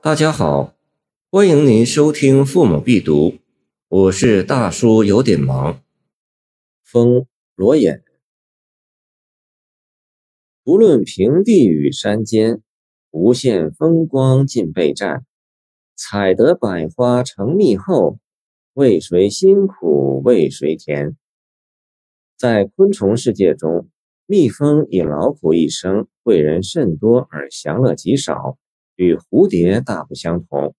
大家好，欢迎您收听《父母必读》，我是大叔，有点忙。风罗眼，不论平地与山间，无限风光尽备战。采得百花成蜜后，为谁辛苦为谁甜？在昆虫世界中，蜜蜂以劳苦一生，贵人甚多而享乐极少。与蝴蝶大不相同。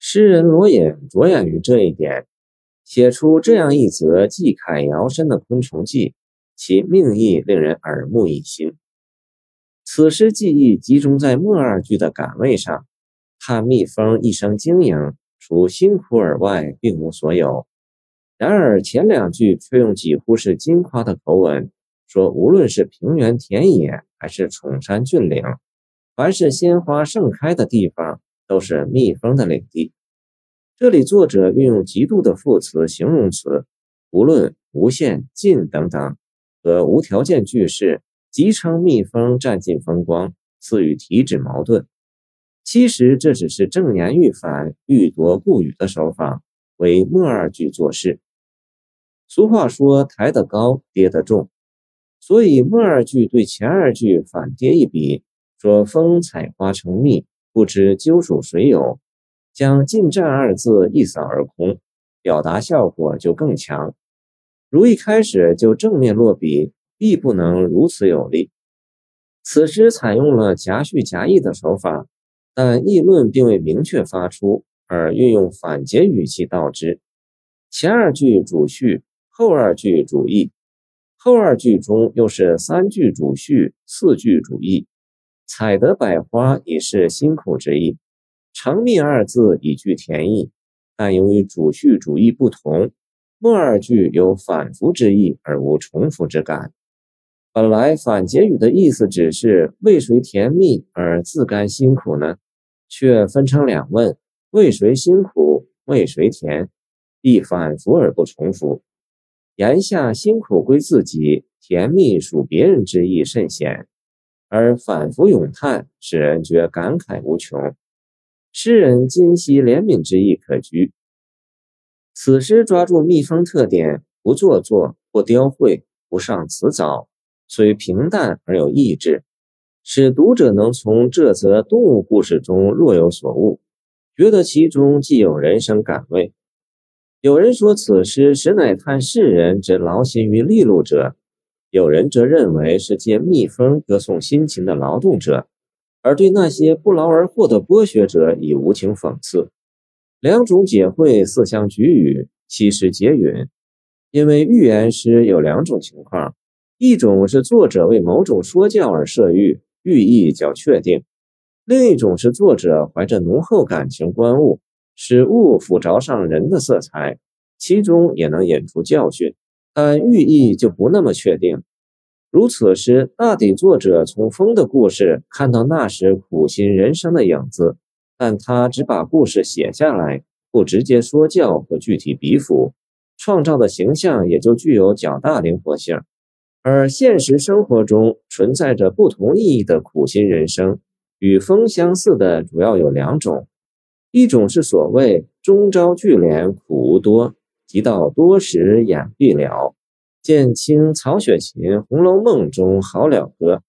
诗人罗隐着眼于这一点，写出这样一则寄慨遥深的昆虫记，其命意令人耳目一新。此诗记忆集中在末二句的感味上，叹蜜蜂一生经营，除辛苦而外，并无所有。然而前两句却用几乎是金夸的口吻，说无论是平原田野，还是崇山峻岭。凡是鲜花盛开的地方，都是蜜蜂的领地。这里作者运用极度的副词、形容词，无论、无限、尽等等，和无条件句式，即称蜜蜂占尽风光，似与题旨矛盾。其实这只是正言欲反、欲夺故语的手法，为末二句做事。俗话说：“抬得高，跌得重。”所以末二句对前二句反跌一笔。说风采花成蜜，不知究属谁有，将进占二字一扫而空，表达效果就更强。如一开始就正面落笔，必不能如此有力。此诗采用了夹叙夹议的手法，但议论并未明确发出，而运用反结语气道之。前二句主叙，后二句主议，后二句中又是三句主叙，四句主议。采得百花已是辛苦之意，成蜜二字已具甜意，但由于主序主义不同，末二句有反复之意而无重复之感。本来反结语的意思只是为谁甜蜜而自甘辛苦呢？却分成两问：为谁辛苦，为谁甜？亦反复而不重复。言下辛苦归自己，甜蜜属别人之意甚显。而反复咏叹，使人觉感慨无穷。诗人今昔怜悯之意可掬。此诗抓住蜜蜂特点，不做作，不雕绘，不上辞藻，虽平淡而有意志，使读者能从这则动物故事中若有所悟，觉得其中既有人生感味。有人说，此诗实乃叹世人之劳心于利禄者。有人则认为是借蜜蜂歌颂辛勤的劳动者，而对那些不劳而获的剥削者以无情讽刺。两种解会似相举语，其实皆允。因为寓言诗有两种情况：一种是作者为某种说教而设喻，寓意较确定；另一种是作者怀着浓厚感情观物，使物附着上人的色彩，其中也能引出教训。但寓意就不那么确定。如此时，大抵作者从风的故事看到那时苦心人生的影子，但他只把故事写下来，不直接说教或具体比辅，创造的形象也就具有较大灵活性。而现实生活中存在着不同意义的苦心人生，与风相似的主要有两种：一种是所谓“终朝聚敛苦无多”。提到多时眼闭了，见清曹雪芹《红楼梦》中好了歌。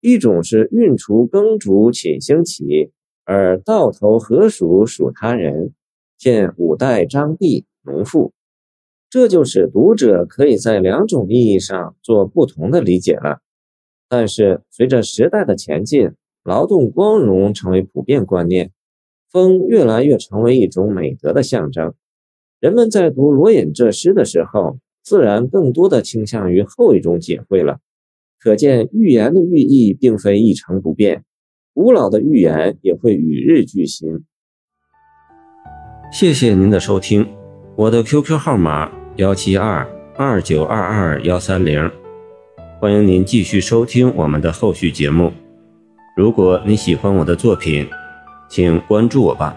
一种是运除耕竹且兴起，而到头何属属他人，见五代张帝农妇。这就是读者可以在两种意义上做不同的理解了。但是随着时代的前进，劳动光荣成为普遍观念，风越来越成为一种美德的象征。人们在读罗隐这诗的时候，自然更多的倾向于后一种解会了。可见寓言的寓意并非一成不变，古老的寓言也会与日俱新。谢谢您的收听，我的 QQ 号码幺七二二九二二幺三零，欢迎您继续收听我们的后续节目。如果你喜欢我的作品，请关注我吧。